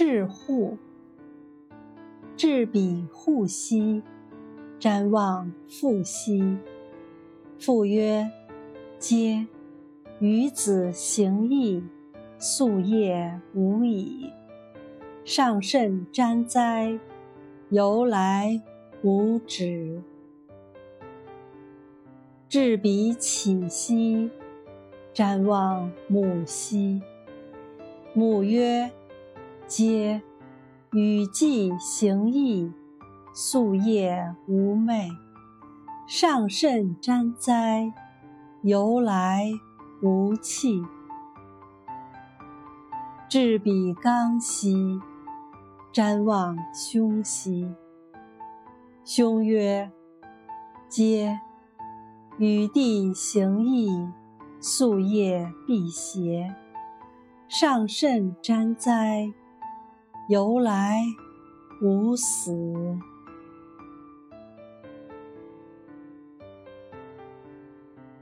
至户，至彼户兮，瞻望父兮。父曰：“嗟！与子行义，夙夜无已。上甚瞻哉！由来无止。”至彼起兮，瞻望母兮。母曰：“嗟！与季行义，夙夜无寐。上甚瞻哉！由来无弃。”至彼刚兮，瞻望兄兮。兄曰：“嗟！与弟行义，夙夜辟邪。上甚瞻哉！由来无死。